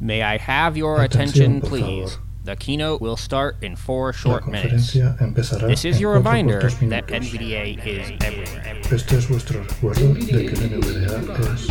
May I have your attention, please? The keynote will start in four short minutes. This is your reminder that NVDA is everywhere. Este es vuestro recuerdo de que NVDA es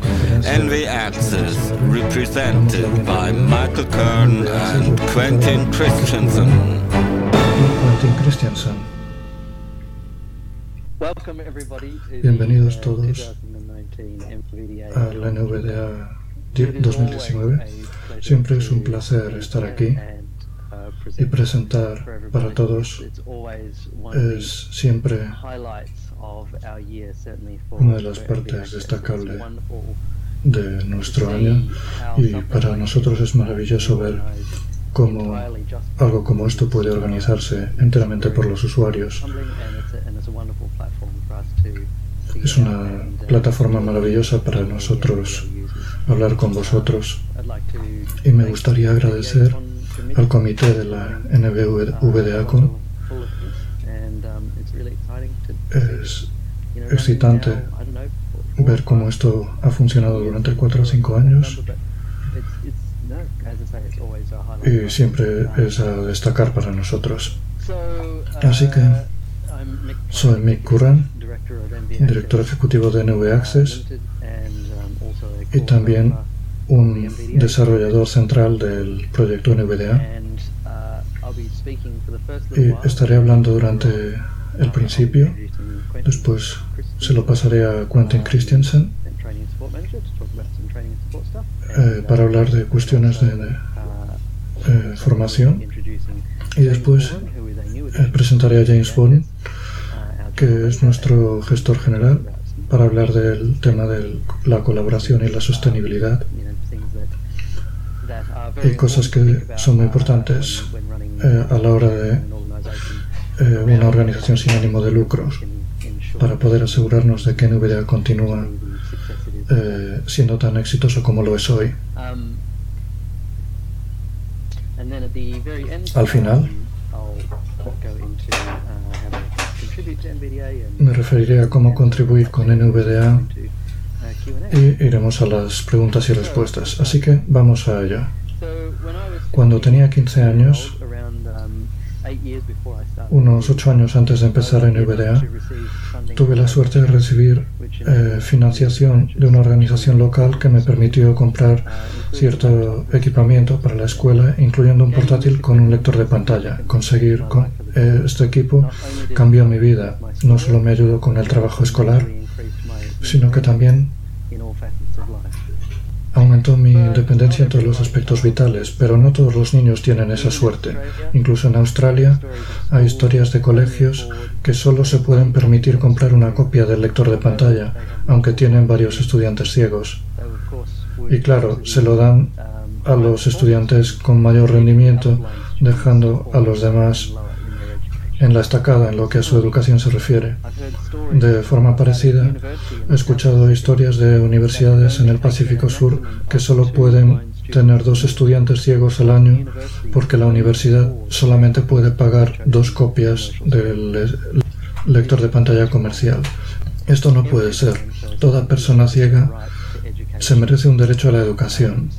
stage NV Access, represented by Michael Kern and Quentin Christensen. Quentin Christiansen. Bienvenidos todos al NVDA 2019. Siempre es un placer estar aquí y presentar para todos. Es siempre una de las partes destacables de nuestro año y para nosotros es maravilloso ver cómo algo como esto puede organizarse enteramente por los usuarios. Es una plataforma maravillosa para nosotros hablar con vosotros y me gustaría agradecer al comité de la NVDACO. Es excitante ver cómo esto ha funcionado durante cuatro o cinco años y siempre es a destacar para nosotros. Así que soy Mick Curran, director ejecutivo de NV Access y también un desarrollador central del proyecto NVDA. Y estaré hablando durante el principio, después se lo pasaré a Quentin Christensen eh, para hablar de cuestiones de eh, formación. Y después eh, presentaré a James Bond, que es nuestro gestor general, para hablar del tema de la colaboración y la sostenibilidad. Y cosas que son muy importantes a la hora de una organización sin ánimo de lucros para poder asegurarnos de que NVDA continúa eh, siendo tan exitoso como lo es hoy. Al final, me referiré a cómo contribuir con NVDA y iremos a las preguntas y respuestas. Así que vamos a ello. Cuando tenía 15 años, unos 8 años antes de empezar en NVDA, tuve la suerte de recibir eh, financiación de una organización local que me permitió comprar cierto equipamiento para la escuela, incluyendo un portátil con un lector de pantalla. Conseguir con, eh, este equipo cambió mi vida. No solo me ayudó con el trabajo escolar, sino que también aumentó mi independencia en todos los aspectos vitales, pero no todos los niños tienen esa suerte. Incluso en Australia hay historias de colegios que solo se pueden permitir comprar una copia del lector de pantalla, aunque tienen varios estudiantes ciegos. Y claro, se lo dan a los estudiantes con mayor rendimiento, dejando a los demás en la estacada en lo que a su educación se refiere. De forma parecida, he escuchado historias de universidades en el Pacífico Sur que solo pueden tener dos estudiantes ciegos al año porque la universidad solamente puede pagar dos copias del lector de pantalla comercial. Esto no puede ser. Toda persona ciega se merece un derecho a la educación,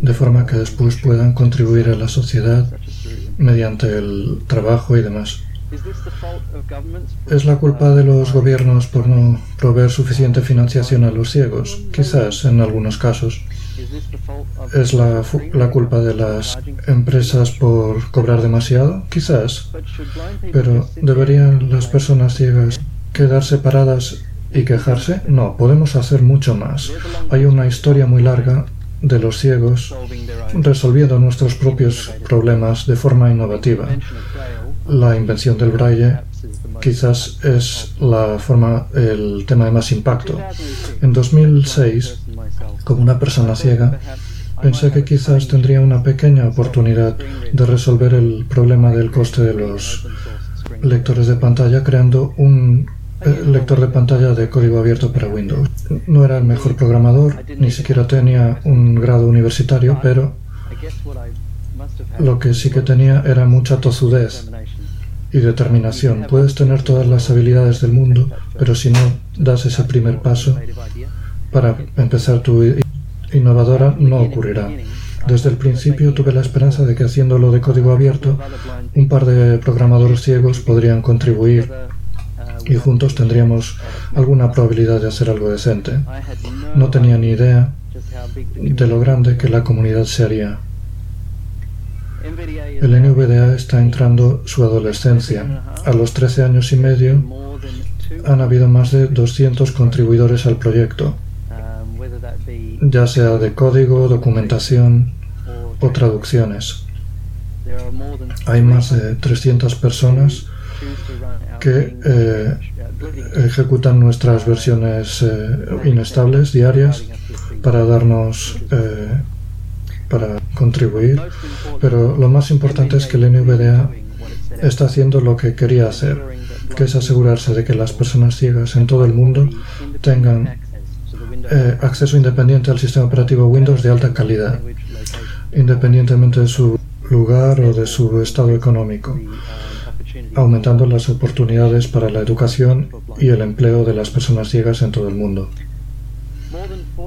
de forma que después puedan contribuir a la sociedad mediante el trabajo y demás. ¿Es la culpa de los gobiernos por no proveer suficiente financiación a los ciegos? Quizás en algunos casos. ¿Es la, la, culpa de las empresas por cobrar demasiado? Quizás. Pero ¿deberían las personas ciegas quedar separadas y quejarse? No, podemos hacer mucho más. Hay una historia muy larga de los ciegos resolviendo nuestros propios problemas de forma innovativa la invención del braille quizás es la forma, el tema de más impacto. En 2006, como una persona ciega, pensé que quizás tendría una pequeña oportunidad de resolver el problema del coste de los lectores de pantalla creando un eh, lector de pantalla de código abierto para Windows. No era el mejor programador, ni siquiera tenía un grado universitario, pero lo que sí que tenía era mucha tozudez y determinación. Puedes tener todas las habilidades del mundo, pero si no das ese primer paso para empezar tu innovadora, no ocurrirá. Desde el principio tuve la esperanza de que haciéndolo de código abierto, un par de programadores ciegos podrían contribuir y juntos tendríamos alguna probabilidad de hacer algo decente. No tenía ni idea de lo grande que la comunidad se haría. El NVDA está entrando su adolescencia. A los 13 años y medio han habido más de 200 contribuidores al proyecto, ya sea de código, documentación o traducciones. Hay más de 300 personas que eh, ejecutan nuestras versiones eh, inestables diarias para darnos eh, para contribuir, pero lo más importante es que el NVDA está haciendo lo que quería hacer, que es asegurarse de que las personas ciegas en todo el mundo tengan eh, acceso independiente al sistema operativo Windows de alta calidad, independientemente de su lugar o de su estado económico, aumentando las oportunidades para la educación y el empleo de las personas ciegas en todo el mundo.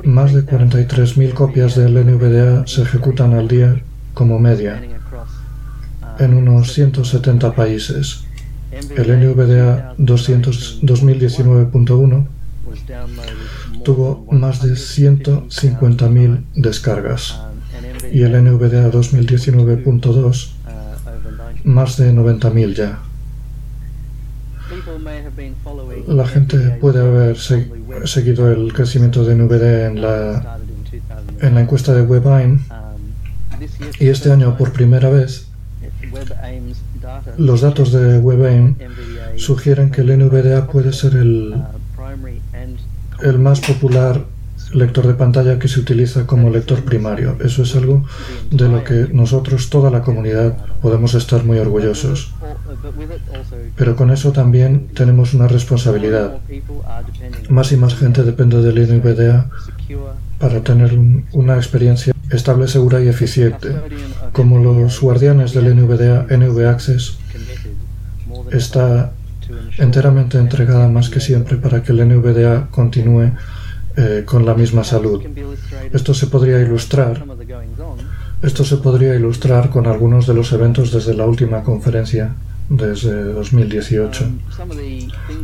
más de 43.000 copias del NVDA se ejecutan al día como media en unos 170 países. El NVDA 2019.1 tuvo más de 150.000 descargas y el NVDA 2019.2 más de 90.000 ya. La gente puede haber seguido el crecimiento de NVDA en la, en la encuesta de WebAIM y este año por primera vez los datos de WebAIM sugieren que el NVDA puede ser el, el más popular lector de pantalla que se utiliza como lector primario. Eso es algo de lo que nosotros, toda la comunidad, podemos estar muy orgullosos. Pero con eso también tenemos una responsabilidad. Más y más gente depende del NVDA para tener una experiencia estable, segura y eficiente. Como los guardianes del NVDA, NV está enteramente entregada más que siempre para que el NVDA continúe eh, con la misma salud. Esto se podría ilustrar. Esto se podría ilustrar con algunos de los eventos desde la última conferencia, desde 2018.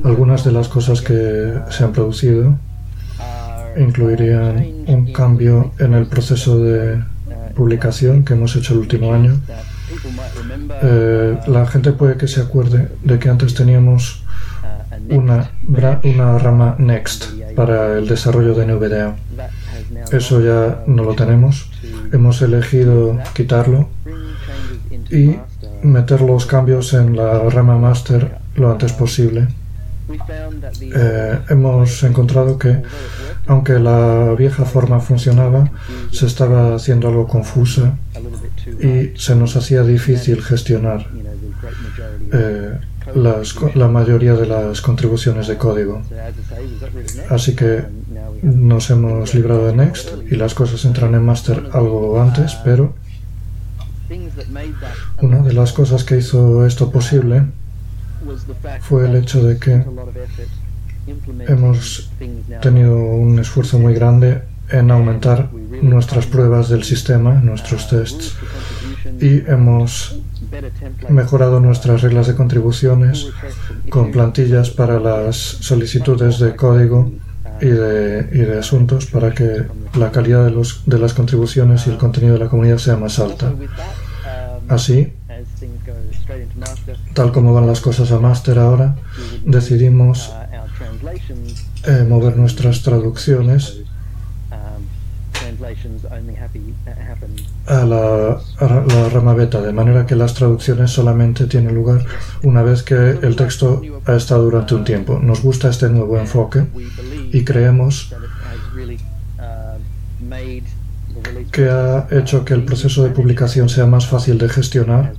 Algunas de las cosas que se han producido incluirían un cambio en el proceso de publicación que hemos hecho el último año. Eh, la gente puede que se acuerde de que antes teníamos una, una rama Next para el desarrollo de NVDA. Eso ya no lo tenemos. Hemos elegido quitarlo y meter los cambios en la rama Master lo antes posible. Eh, hemos encontrado que, aunque la vieja forma funcionaba, se estaba haciendo algo confusa y se nos hacía difícil gestionar eh, la mayoría de las contribuciones de código. Así que nos hemos librado de Next y las cosas entran en Master algo antes, pero una de las cosas que hizo esto posible fue el hecho de que hemos tenido un esfuerzo muy grande en aumentar nuestras pruebas del sistema, nuestros tests, y hemos mejorado nuestras reglas de contribuciones con plantillas para las solicitudes de código y de, y de asuntos para que la calidad de, los, de las contribuciones y el contenido de la comunidad sea más alta. Así, tal como van las cosas a máster ahora, decidimos eh, mover nuestras traducciones a la, la, rama beta, de manera que las traducciones solamente tienen lugar una vez que el texto ha estado durante un tiempo. Nos gusta este nuevo enfoque y creemos que ha hecho que el proceso de publicación sea más fácil de gestionar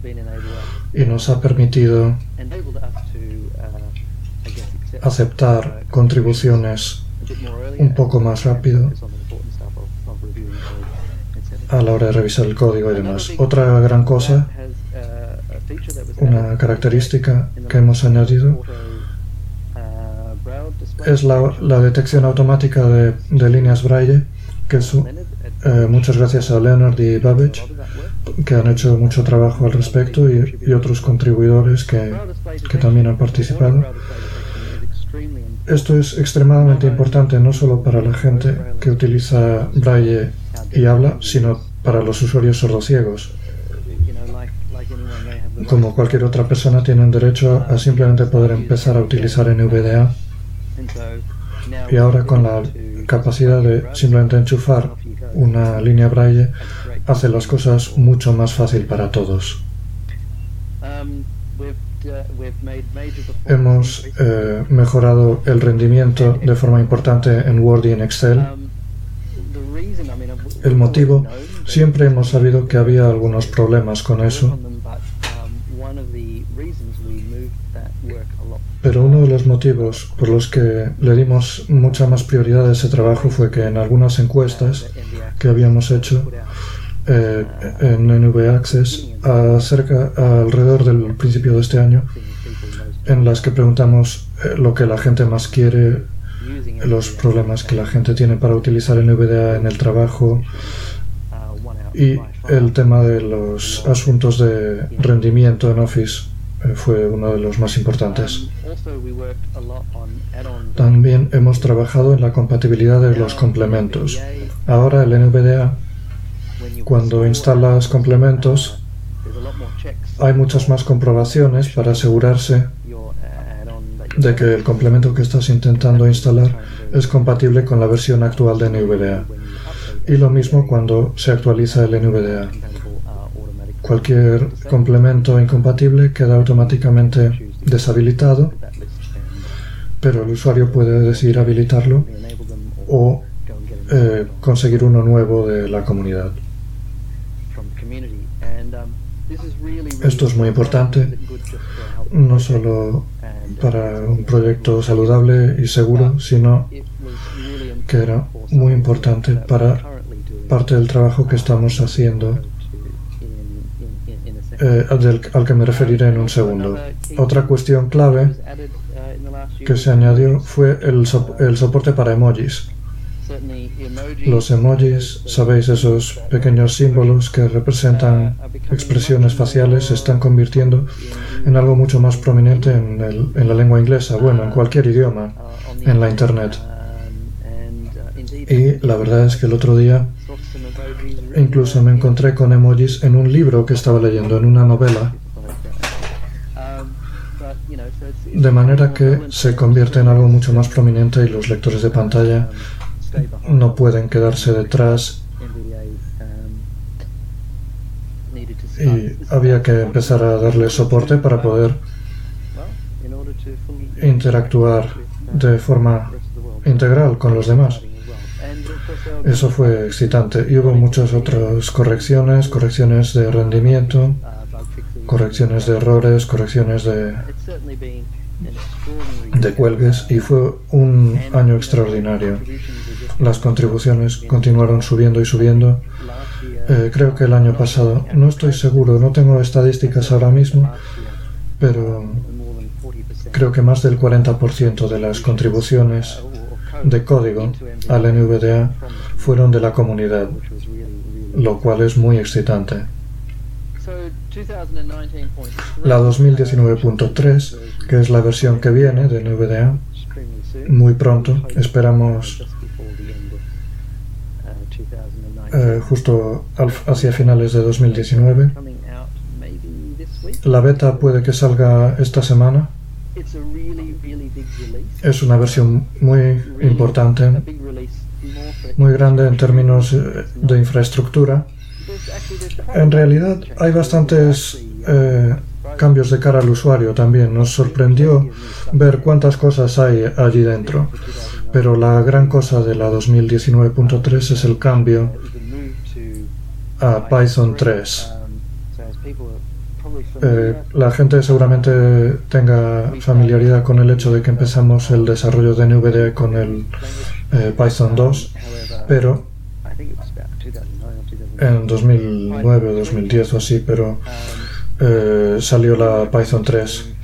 y nos ha permitido aceptar contribuciones un poco más rápido a la hora de revisar el código y demás. Otra gran cosa, una característica que hemos añadido, es la, la detección automática de, de, líneas Braille, que es, eh, muchas gracias a Leonard y Babbage, que han hecho mucho trabajo al respecto, y, y otros contribuidores que, que también han participado. Esto es extremadamente importante no solo para la gente que utiliza Braille y habla, sino para los usuarios sordociegos. Como cualquier otra persona, tienen derecho a simplemente poder empezar a utilizar NVDA. Y ahora con la capacidad de simplemente enchufar una línea braille, hace las cosas mucho más fácil para todos. Hemos eh, mejorado el rendimiento de forma importante en Word y en Excel. El motivo, siempre hemos sabido que había algunos problemas con eso, pero uno de los motivos por los que le dimos mucha más prioridad a ese trabajo fue que en algunas encuestas que habíamos hecho eh, en NV Access alrededor del principio de este año, en las que preguntamos eh, lo que la gente más quiere los problemas que la gente tiene para utilizar NVDA en el trabajo y el tema de los asuntos de rendimiento en Office eh, fue uno de los más importantes. También hemos trabajado en la compatibilidad de los complementos. Ahora el NVDA, cuando instalas complementos, hay muchas más comprobaciones para asegurarse de que el complemento que estás intentando instalar es compatible con la versión actual de NVDA. Y lo mismo cuando se actualiza el NVDA. Cualquier complemento incompatible queda automáticamente deshabilitado, pero el usuario puede decidir habilitarlo o eh, conseguir uno nuevo de la comunidad. Esto es muy importante, no solo para un proyecto saludable y seguro, sino que era muy importante para parte del trabajo que estamos haciendo, eh, al que me referiré en un segundo. Otra cuestión clave que se añadió fue el, el soporte para emojis. Los emojis, sabéis, esos pequeños símbolos que representan expresiones faciales, se están convirtiendo en algo mucho más prominente en, en la lengua inglesa, bueno, en cualquier idioma, en la Internet. Y la verdad es que el otro día incluso me encontré con emojis en un libro que estaba leyendo, en una novela. De manera que se convierte en algo mucho más prominente y los lectores de pantalla no pueden quedarse detrás y había que empezar a darle soporte para poder interactuar de forma integral con los demás. Eso fue excitante y hubo muchas otras correcciones, correcciones de rendimiento, correcciones de errores, correcciones de, de cuelgues y fue un año extraordinario. Las contribuciones continuaron subiendo y subiendo. Eh, creo que el año pasado, no estoy seguro, no tengo estadísticas ahora mismo, pero creo que más del 40% de las contribuciones de código al NVDA fueron de la comunidad, lo cual es muy excitante. La 2019.3, que es la versión que viene de NVDA, muy pronto, esperamos eh, justo hacia finales de 2019. La beta puede que salga esta semana. Es una versión muy importante, muy grande en términos eh, de infraestructura. En realidad hay bastantes eh, cambios de cara al usuario también. Nos sorprendió ver cuántas cosas hay allí dentro. Pero la gran cosa de la 2019.3 es el cambio a Python 3. Eh, la gente seguramente tenga familiaridad con el hecho de que empezamos el desarrollo de NVDA con el eh, Python 2, pero en 2009 o 2010 o así, pero eh, salió la Python 3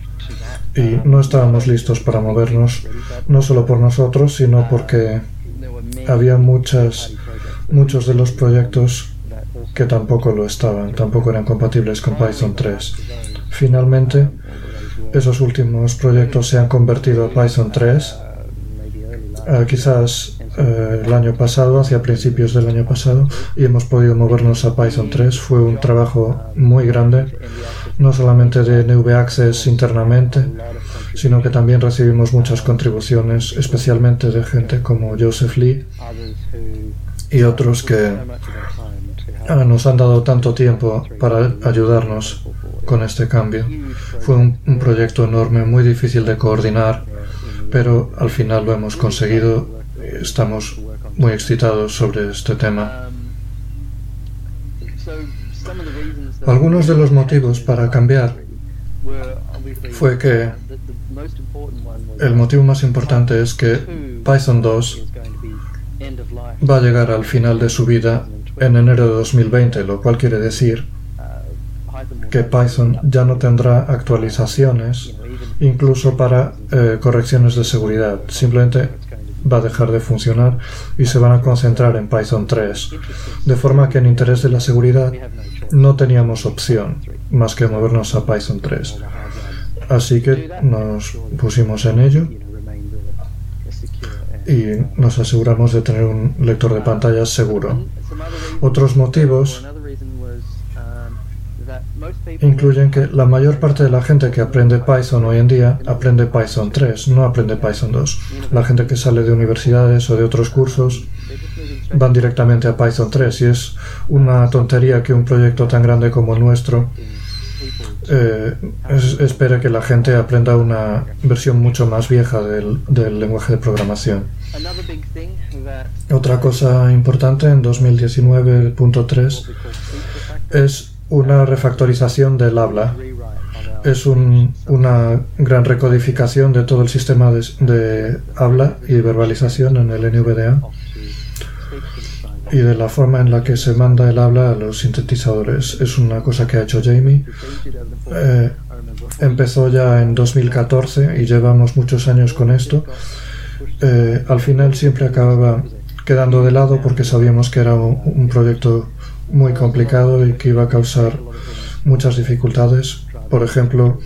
y no estábamos listos para movernos, no solo por nosotros, sino porque había muchas, muchos de los proyectos que tampoco lo estaban, tampoco eran compatibles con Python 3. Finalmente, esos últimos proyectos se han convertido a Python 3, eh, quizás eh, el año pasado, hacia principios del año pasado, y hemos podido movernos a Python 3. Fue un trabajo muy grande, no solamente de NV Access internamente, sino que también recibimos muchas contribuciones, especialmente de gente como Joseph Lee y otros que Ah, nos han dado tanto tiempo para ayudarnos con este cambio. Fue un, proyecto enorme, muy difícil de coordinar, pero al final lo hemos conseguido. Estamos muy excitados sobre este tema. Algunos de los motivos para cambiar fue que el motivo más importante es que Python 2 va a llegar al final de su vida en enero de 2020, lo cual quiere decir que Python ya no tendrá actualizaciones incluso para eh, correcciones de seguridad. Simplemente va a dejar de funcionar y se van a concentrar en Python 3. De forma que en interés de la seguridad no teníamos opción más que movernos a Python 3. Así que nos pusimos en ello y nos aseguramos de tener un lector de pantallas seguro. Otros motivos incluyen que la mayor parte de la gente que aprende Python hoy en día aprende Python 3, no aprende Python 2. La gente que sale de universidades o de otros cursos van directamente a Python 3 y es una tontería que un proyecto tan grande como el nuestro eh, espere que la gente aprenda una versión mucho más vieja del, del lenguaje de programación. Otra cosa importante en 2019.3 es una refactorización del habla. Es una gran recodificación de todo el sistema de, habla y verbalización en el NVDA y de la forma en la que se manda el habla a los sintetizadores. Es una cosa que ha hecho Jamie. Eh, empezó ya en 2014 y llevamos muchos años con esto. Eh, al final siempre acababa quedando de lado porque sabíamos que era un proyecto muy complicado y que iba a causar muchas dificultades. Por ejemplo,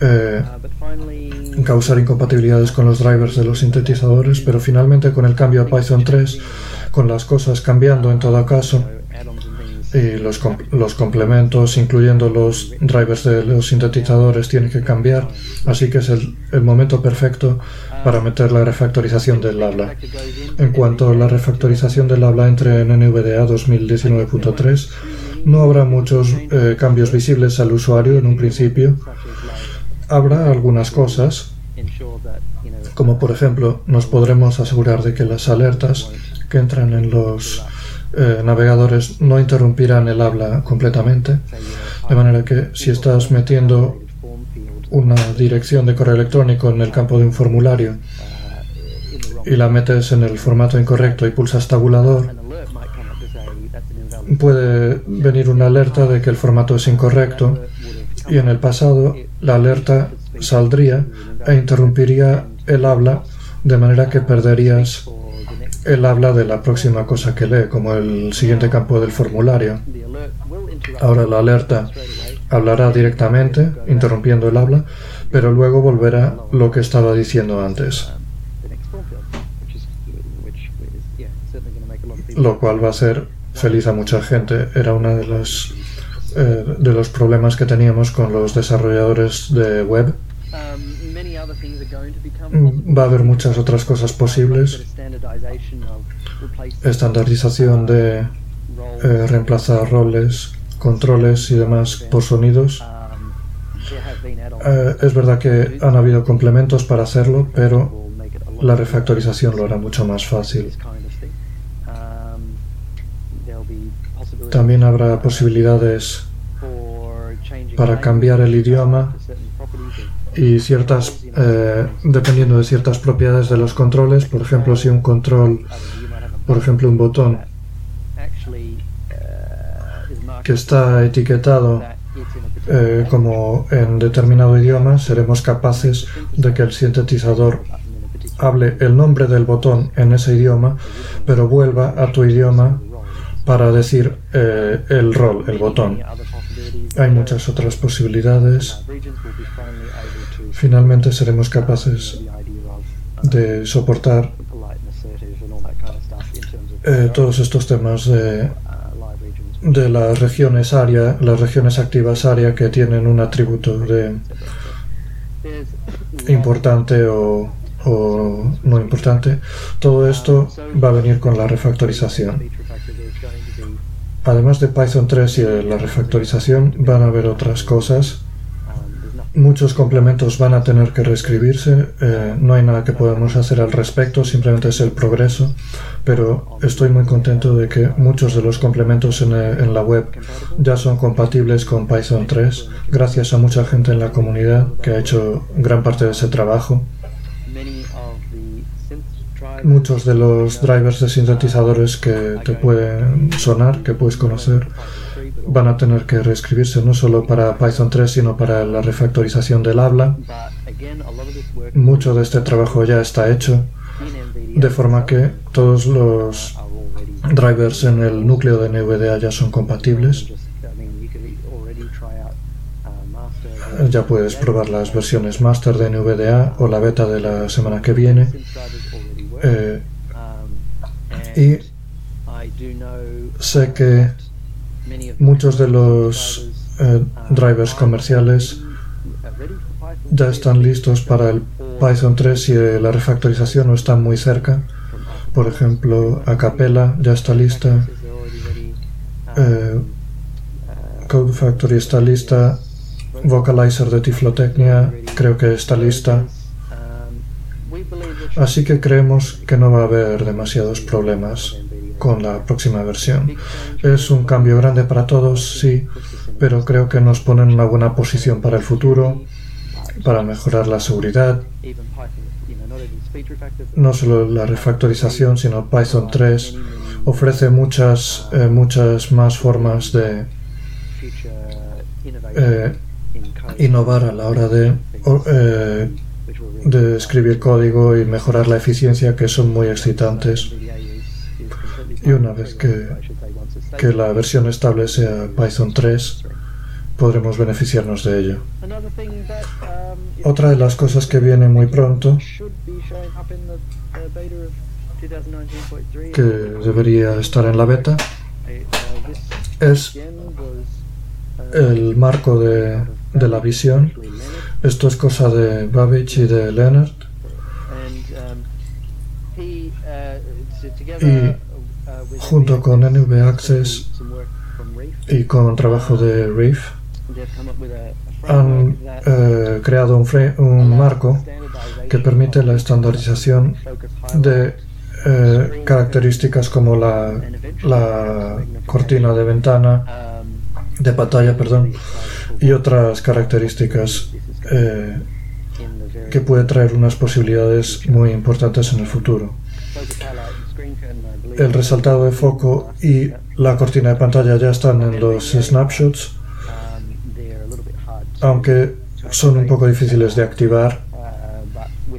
eh, causar incompatibilidades con los drivers de los sintetizadores, pero finalmente con el cambio a Python 3, con las cosas cambiando en todo caso, y los, los complementos, incluyendo los drivers de los sintetizadores, tienen que cambiar, así que es el, el momento perfecto para meter la refactorización del habla. En cuanto a la refactorización del habla entre en NVDA 2019.3, no habrá muchos eh, cambios visibles al usuario en un principio. Habrá algunas cosas, como por ejemplo nos podremos asegurar de que las alertas que entran en los eh, navegadores no interrumpirán el habla completamente, de manera que si estás metiendo una dirección de correo electrónico en el campo de un formulario y la metes en el formato incorrecto y pulsas tabulador, puede venir una alerta de que el formato es incorrecto y en el pasado la alerta saldría e interrumpiría el habla de manera que perderías el habla de la próxima cosa que lee, como el siguiente campo del formulario. Ahora la alerta hablará directamente, interrumpiendo el habla, pero luego volverá lo que estaba diciendo antes. Lo cual va a ser feliz a mucha gente. Era uno de los, eh, de los problemas que teníamos con los desarrolladores de web. Va a haber muchas otras cosas posibles. Estandarización de eh, reemplazar roles, controles y demás por sonidos. Eh, es verdad que han habido complementos para hacerlo, pero la refactorización lo hará mucho más fácil. También habrá posibilidades para cambiar el idioma y ciertas, eh, dependiendo de ciertas propiedades de los controles, por ejemplo, si un control, por ejemplo, un botón que está etiquetado eh, como en determinado idioma, seremos capaces de que el sintetizador hable el nombre del botón en ese idioma, pero vuelva a tu idioma para decir eh, el rol, el botón. Hay muchas otras posibilidades. Finalmente seremos capaces de soportar eh, todos estos temas de de las regiones área, las regiones activas área que tienen un atributo de importante o, o no importante, todo esto va a venir con la refactorización. Además de Python 3 y de la refactorización, van a haber otras cosas muchos complementos van a tener que reescribirse, eh, no hay nada que podamos hacer al respecto, simplemente es el progreso, pero estoy muy contento de que muchos de los complementos en, eh, en, la web ya son compatibles con Python 3, gracias a mucha gente en la comunidad que ha hecho gran parte de ese trabajo. Muchos de los drivers de sintetizadores que te pueden sonar, que puedes conocer, van a tener que reescribirse no solo para Python 3, sino para la refactorización del habla. Mucho de este trabajo ya está hecho de forma que todos los drivers en el núcleo de NVDA ya son compatibles. Ya puedes probar las versiones master de NVDA o la beta de la semana que viene. Eh, y sé que muchos de los eh, drivers comerciales ya están listos para el Python 3 y la refactorización no está muy cerca. Por ejemplo, Acapella ya está lista. Eh, Code Factory está lista. Vocalizer de Tiflotecnia creo que está lista. Así que creemos que no va a haber demasiados problemas con la próxima versión. Es un cambio grande para todos, sí, pero creo que nos pone en una buena posición para el futuro, para mejorar la seguridad. No solo la refactorización, sino Python 3 ofrece muchas, eh, muchas más formas de eh, innovar a la hora de, eh, de escribir código y mejorar la eficiencia que son muy excitantes. Y una vez que, que la versión estable sea Python 3, podremos beneficiarnos de ello. Otra de las cosas que viene muy pronto, que debería estar en la beta, es el marco de, de la visión. Esto es cosa de Babbage y de Leonard. Y junto con NV Access y con trabajo de Reef, han eh, creado un, marco que permite la estandarización de eh, características como la, la, cortina de ventana, de pantalla, perdón, y otras características eh, que puede traer unas posibilidades muy importantes en el futuro. El resaltado de foco y la cortina de pantalla ya están en los snapshots aunque son un poco difíciles de activar,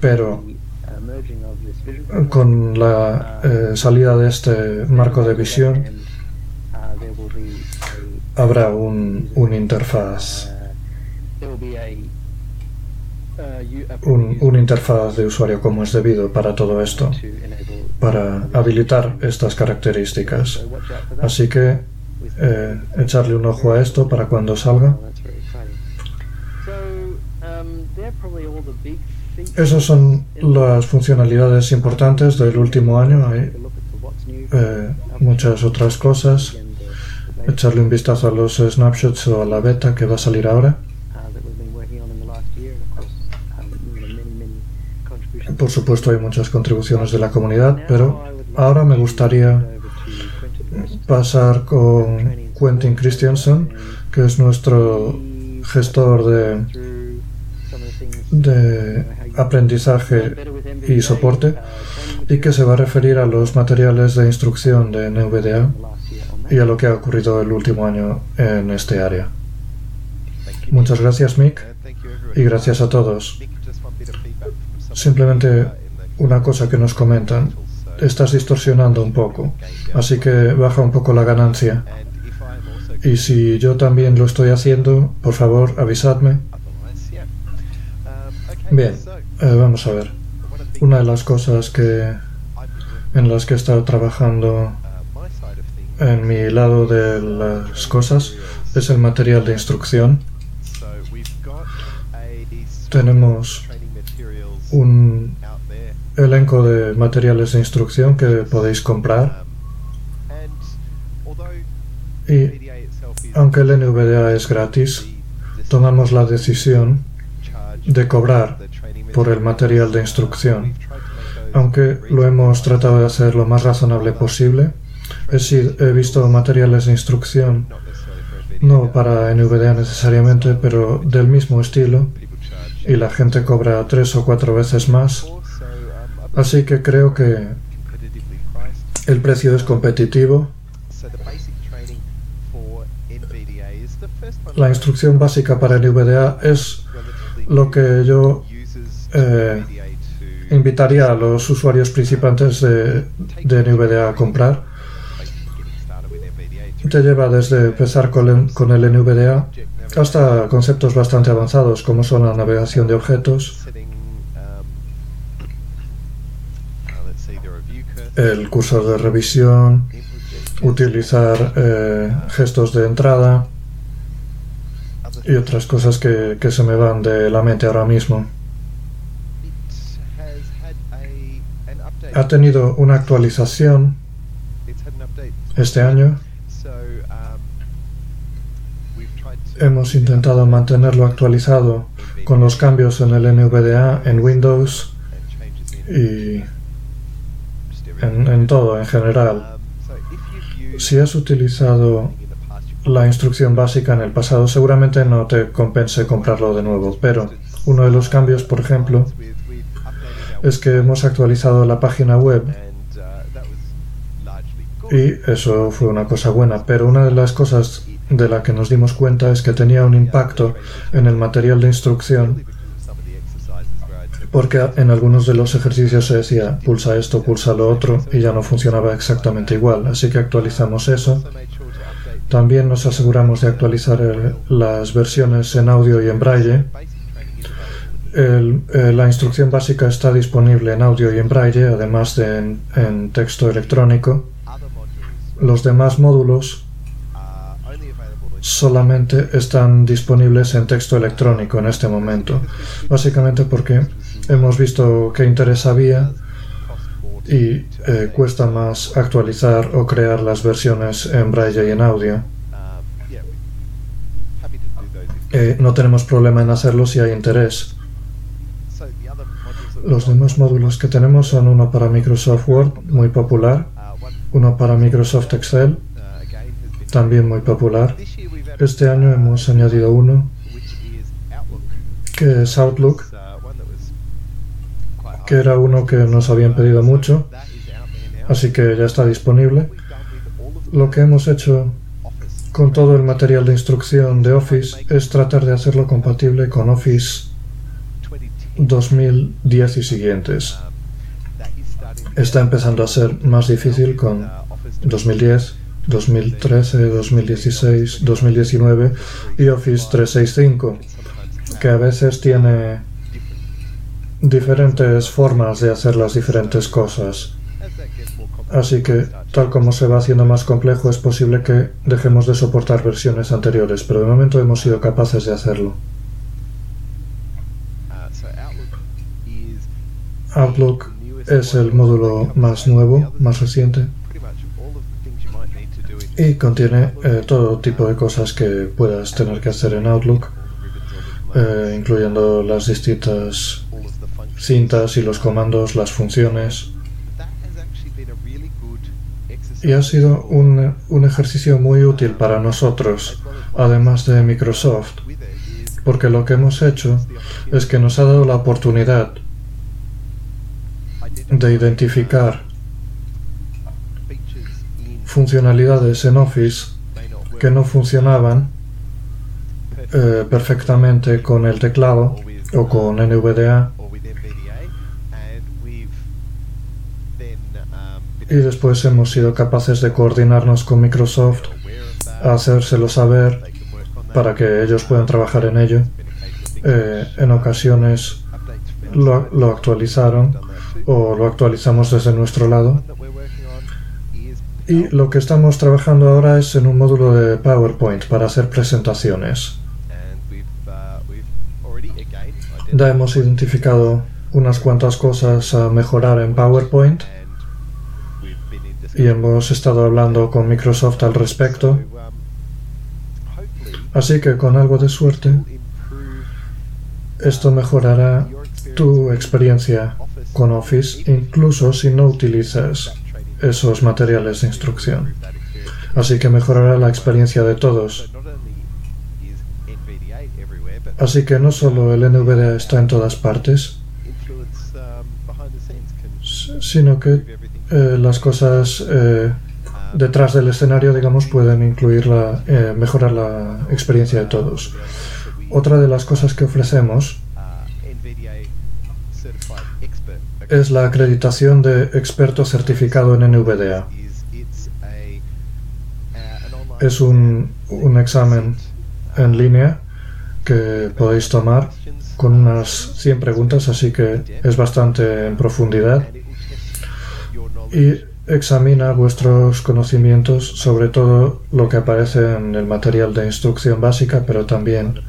pero con la eh, salida de este marco de visión habrá un, un interfaz un, un, interfaz de usuario como es debido para todo esto, para habilitar estas características. Así que eh, echarle un ojo a esto para cuando salga. Esas son las funcionalidades importantes del último año. Hay eh, muchas otras cosas. Echarle un vistazo a los snapshots o a la beta que va a salir ahora. Por supuesto hay muchas contribuciones de la comunidad, pero ahora me gustaría pasar con Quentin Christiansen, que es nuestro gestor de de aprendizaje y soporte y que se va a referir a los materiales de instrucción de NVDA y a lo que ha ocurrido el último año en este área. Muchas gracias, Mick, y gracias a todos. Simplemente una cosa que nos comentan. Estás distorsionando un poco, así que baja un poco la ganancia. Y si yo también lo estoy haciendo, por favor, avisadme Bien, eh, vamos a ver. Una de las cosas que en las que he estado trabajando en mi lado de las cosas es el material de instrucción. Tenemos un elenco de materiales de instrucción que podéis comprar. Y aunque el NVDA es gratis, tomamos la decisión de cobrar por el material de instrucción. Aunque lo hemos tratado de hacer lo más razonable posible, he, visto materiales de instrucción, no para NVDA necesariamente, pero del mismo estilo, y la gente cobra tres o cuatro veces más. Así que creo que el precio es competitivo. La instrucción básica para NVDA es lo que yo eh, invitaría a los usuarios principiantes de, NVDA a comprar. Te lleva desde empezar con el NVDA hasta conceptos bastante avanzados como son la navegación de objetos, el cursor de revisión, utilizar eh, gestos de entrada y otras cosas que, que se me van de la mente ahora mismo. Ha tenido una actualización este año. Hemos intentado mantenerlo actualizado con los cambios en el NVDA, en Windows y en, todo en general. Si has utilizado la instrucción básica en el pasado, seguramente no te compense comprarlo de nuevo, pero uno de los cambios, por ejemplo, es que hemos actualizado la página web y eso fue una cosa buena, pero una de las cosas de la que nos dimos cuenta es que tenía un impacto en el material de instrucción porque en algunos de los ejercicios se decía pulsa esto, pulsa lo otro y ya no funcionaba exactamente igual, así que actualizamos eso. También nos aseguramos de actualizar las versiones en audio y en braille. Eh, la instrucción básica está disponible en audio y en braille, además de en texto electrónico. Los demás módulos solamente están disponibles en texto electrónico en este momento, básicamente porque hemos visto qué interés había y eh, cuesta más actualizar o crear las versiones en braille y en audio. Eh, no tenemos problema en hacerlo si hay interés. Los demás módulos que tenemos son uno para Microsoft Word, muy popular, uno para Microsoft Excel, también muy popular. Este año hemos añadido uno que es Outlook, que era uno que nos habían pedido mucho, así que ya está disponible. Lo que hemos hecho con todo el material de instrucción de Office es tratar de hacerlo compatible con Office 2010 y siguientes. Está empezando a ser más difícil con 2010, 2013, 2016, 2019 y Office 365, que a veces tiene diferentes formas de hacer las diferentes cosas. Así que, tal como se va haciendo más complejo, es posible que dejemos de soportar versiones anteriores, pero de momento hemos sido capaces de hacerlo. Outlook es el módulo más nuevo, más reciente, y contiene eh, todo tipo de cosas que puedas tener que hacer en Outlook, eh, incluyendo las distintas cintas y los comandos, las funciones. Y ha sido un, un ejercicio muy útil para nosotros, además de Microsoft, porque lo que hemos hecho es que nos ha dado la oportunidad de identificar funcionalidades en Office que no funcionaban eh, perfectamente con el teclado o con NVDA y después hemos sido capaces de coordinarnos con Microsoft, hacérselo saber para que ellos puedan trabajar en ello. Eh, en ocasiones lo, lo actualizaron o lo actualizamos desde nuestro lado. Y lo que estamos trabajando ahora es en un módulo de PowerPoint para hacer presentaciones. Ya hemos identificado unas cuantas cosas a mejorar en PowerPoint y hemos estado hablando con Microsoft al respecto. Así que con algo de suerte, esto mejorará tu experiencia con Office incluso si no utilizas esos materiales de instrucción. Así que mejorará la experiencia de todos. Así que no solo el NVDA está en todas partes, sino que eh, las cosas eh, detrás del escenario, digamos, pueden incluir la, eh, mejorar la experiencia de todos. Otra de las cosas que ofrecemos es la acreditación de experto certificado en NVDA. Es un, un examen en línea que podéis tomar con unas 100 preguntas, así que es bastante en profundidad. Y examina vuestros conocimientos sobre todo lo que aparece en el material de instrucción básica, pero también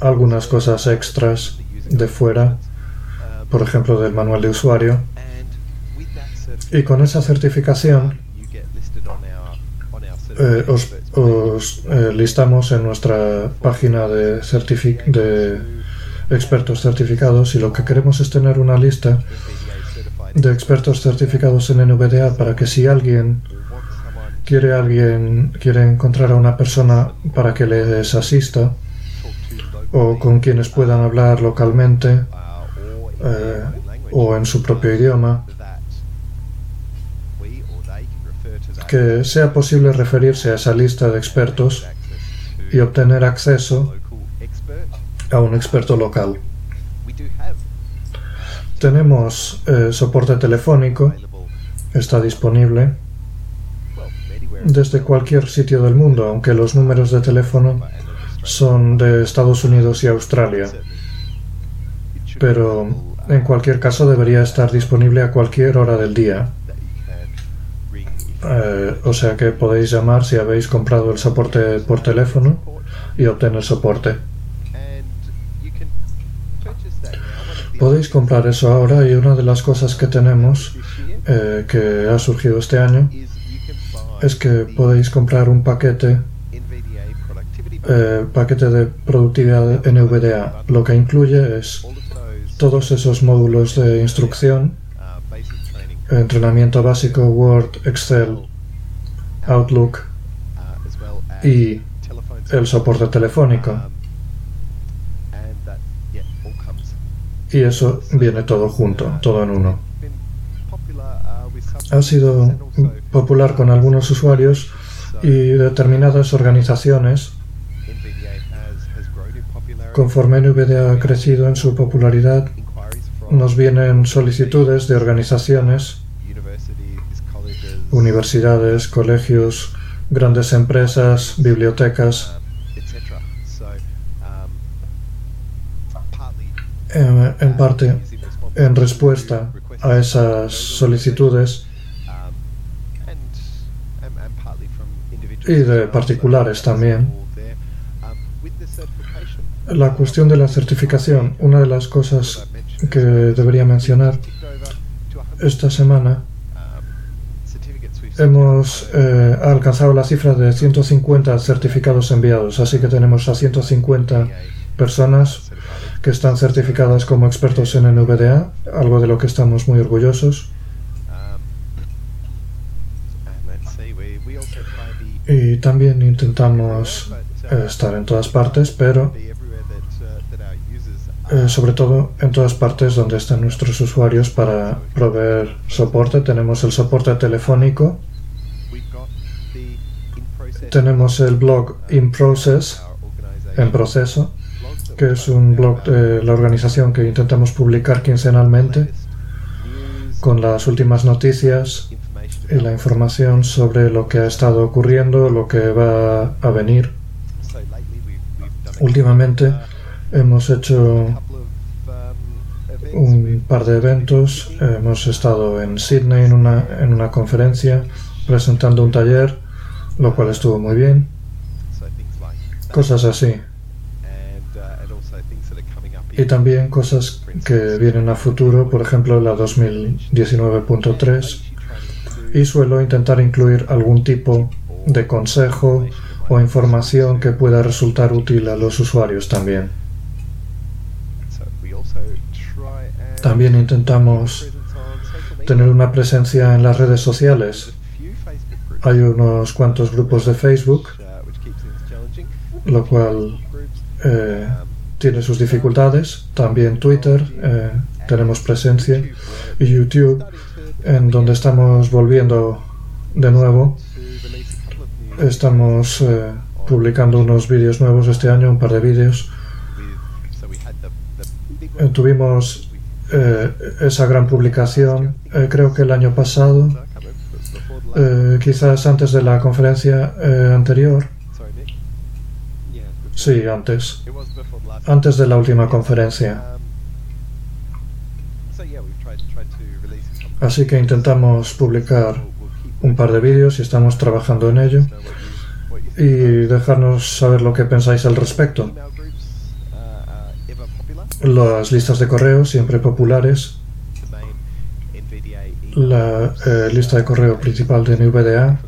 algunas cosas extras de fuera, por ejemplo del manual de usuario. Y con esa certificación eh, os, eh, listamos en nuestra página de, expertos certificados y lo que queremos es tener una lista de expertos certificados en NVDA para que si alguien quiere alguien quiere encontrar a una persona para que les asista o con quienes puedan hablar localmente eh, o en su propio idioma que sea posible referirse a esa lista de expertos y obtener acceso a un experto local. Tenemos eh, soporte telefónico, está disponible desde cualquier sitio del mundo, aunque los números de teléfono son de Estados Unidos y Australia. Pero en cualquier caso debería estar disponible a cualquier hora del día. Eh, o sea que podéis llamar si habéis comprado el soporte por teléfono y obtener soporte. Podéis comprar eso ahora y una de las cosas que tenemos eh, que ha surgido este año es que podéis comprar un paquete eh, paquete de productividad NVDA. Lo que incluye es todos esos módulos de instrucción, entrenamiento básico, Word, Excel, Outlook y el soporte telefónico. y eso viene todo junto, todo en uno. Ha sido popular con algunos usuarios y determinadas organizaciones. Conforme NVDA ha crecido en su popularidad, nos vienen solicitudes de organizaciones, universidades, colegios, grandes empresas, bibliotecas, en, parte en respuesta a esas solicitudes y de particulares también. La cuestión de la certificación, una de las cosas que debería mencionar esta semana, hemos eh, alcanzado la cifra de 150 certificados enviados, así que tenemos a 150 personas que están certificadas como expertos en NVDA, algo de lo que estamos muy orgullosos. Y también intentamos eh, estar en todas partes, pero eh, sobre todo en todas partes donde están nuestros usuarios para proveer soporte. Tenemos el soporte telefónico, tenemos el blog In Process, en proceso, que es un blog de la organización que intentamos publicar quincenalmente con las últimas noticias y la información sobre lo que ha estado ocurriendo, lo que va a venir. Últimamente hemos hecho un par de eventos. Hemos estado en Sydney en una, en una conferencia presentando un taller, lo cual estuvo muy bien. Cosas así y también cosas que vienen a futuro, por ejemplo la 2019.3 y suelo intentar incluir algún tipo de consejo o información que pueda resultar útil a los usuarios también. También intentamos tener una presencia en las redes sociales. Hay unos cuantos grupos de Facebook, lo cual eh, tiene sus dificultades. También Twitter, eh, tenemos presencia. Y YouTube, en donde estamos volviendo de nuevo. Estamos eh, publicando unos vídeos nuevos este año, un par de vídeos. Eh, tuvimos eh, esa gran publicación, eh, creo que el año pasado, eh, quizás antes de la conferencia anterior. Sí, antes. Antes de la última conferencia. Así que intentamos publicar un par de vídeos y estamos trabajando en ello y dejarnos saber lo que pensáis al respecto. Las listas de correo siempre populares. La eh, lista de correo principal de NVDA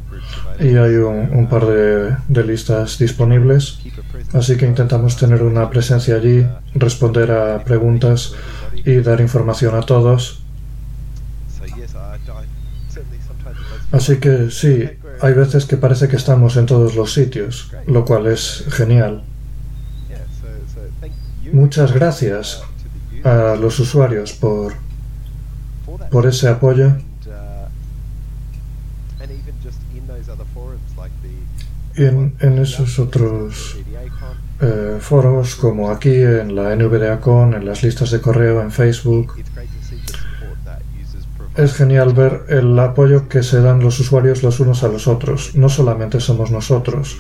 y hay un, par de, de, listas disponibles. Así que intentamos tener una presencia allí, responder a preguntas y dar información a todos Así que sí, hay veces que parece que estamos en todos los sitios, lo cual es genial. Muchas gracias a los usuarios por, por ese apoyo. Y en, esos otros eh, foros, como aquí en la NVDACon, en las listas de correo, en Facebook, es genial ver el apoyo que se dan los usuarios los unos a los otros. No solamente somos nosotros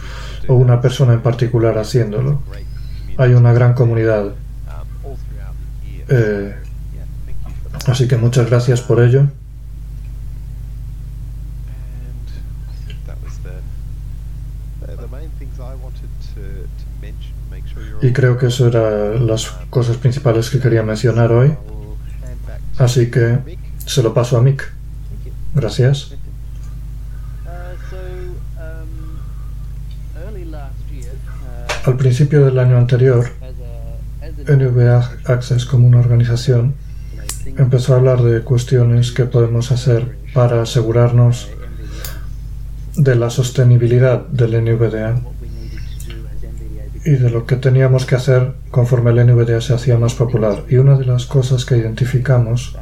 o una persona en particular haciéndolo. Hay una gran comunidad. Eh, así que muchas gracias por ello. Y creo que eso eran las cosas principales que quería mencionar hoy. Así que se lo paso a Mick. Gracias. Al principio del año anterior, NVA Access como una organización empezó a hablar de cuestiones que podemos hacer para asegurarnos de la sostenibilidad del NVDA y de lo que teníamos que hacer conforme el NVDA se hacía más popular. Y una de las cosas que identificamos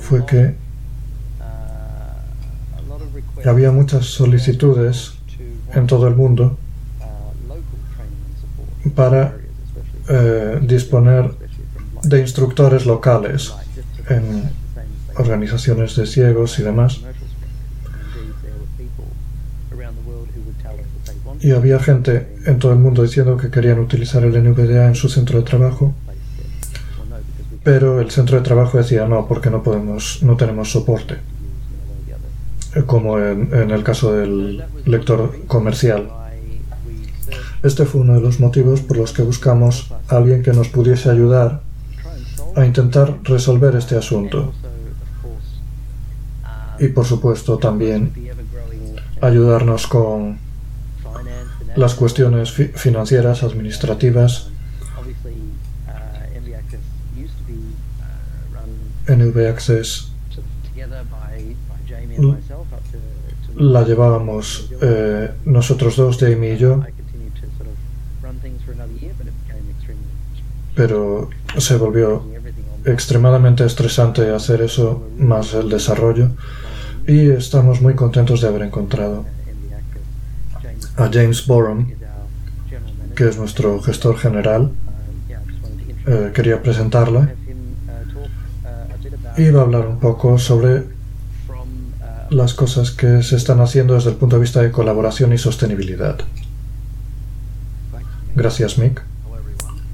fue que había muchas solicitudes en todo el mundo para eh, disponer de instructores locales en organizaciones de ciegos y demás. Y había gente en todo el mundo diciendo que querían utilizar el NVDA en su centro de trabajo pero el centro de trabajo decía no, porque no podemos, no tenemos soporte, como en, el caso del lector comercial. Este fue uno de los motivos por los que buscamos a alguien que nos pudiese ayudar a intentar resolver este asunto. Y por supuesto también ayudarnos con las cuestiones financieras, administrativas NV Access la llevábamos eh, nosotros dos, Jamie y yo, pero se volvió extremadamente estresante hacer eso, más el desarrollo, y estamos muy contentos de haber encontrado a James Borum, que es nuestro gestor general. Eh, quería presentarla iba a hablar un poco sobre las cosas que se están haciendo desde el punto de vista de colaboración y sostenibilidad. Gracias, Mick.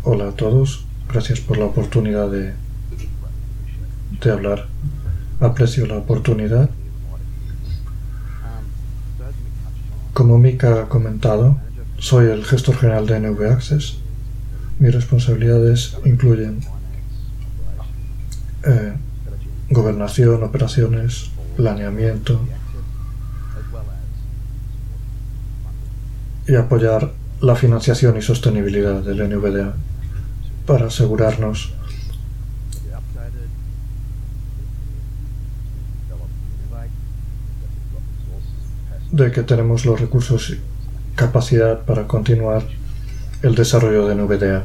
Hola a todos. Gracias por la oportunidad de, de hablar. Aprecio la oportunidad. Como Mick ha comentado, soy el gestor general de NV Access. Mis responsabilidades incluyen eh, gobernación, operaciones, planeamiento y apoyar la financiación y sostenibilidad del NVDA para asegurarnos de que tenemos los recursos y capacidad para continuar el desarrollo de NVDA.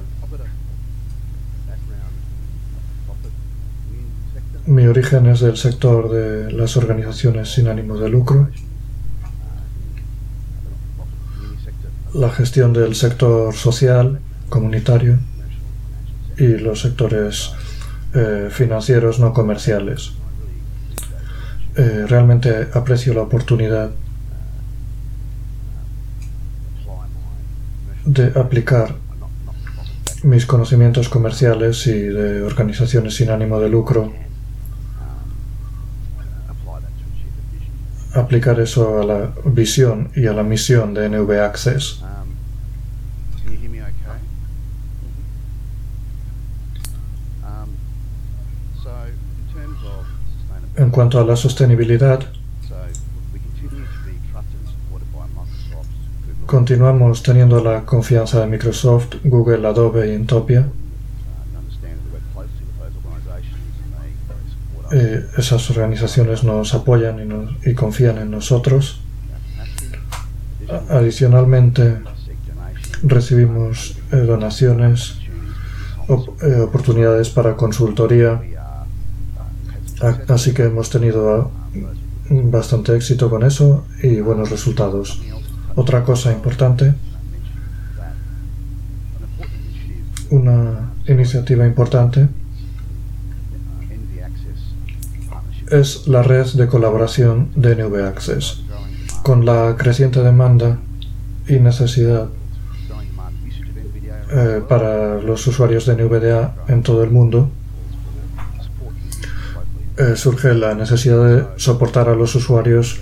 Mi origen es del sector de las organizaciones sin ánimo de lucro, la gestión del sector social comunitario y los sectores eh, financieros no comerciales. Eh, realmente aprecio la oportunidad de aplicar mis conocimientos comerciales y de organizaciones sin ánimo de lucro, aplicar eso a la visión y a la misión de NV Access. En cuanto a la sostenibilidad, continuamos teniendo la confianza de Microsoft, Google, Adobe y Intopia. Eh, esas organizaciones nos apoyan y, confían en nosotros. adicionalmente, recibimos eh, donaciones, eh, oportunidades para consultoría Así que hemos tenido bastante éxito con eso y buenos resultados. Otra cosa importante, una iniciativa importante es la red de colaboración de NV Access. Con la creciente demanda y necesidad eh, para los usuarios de NVDA en todo el mundo, eh, surge la necesidad de soportar a los usuarios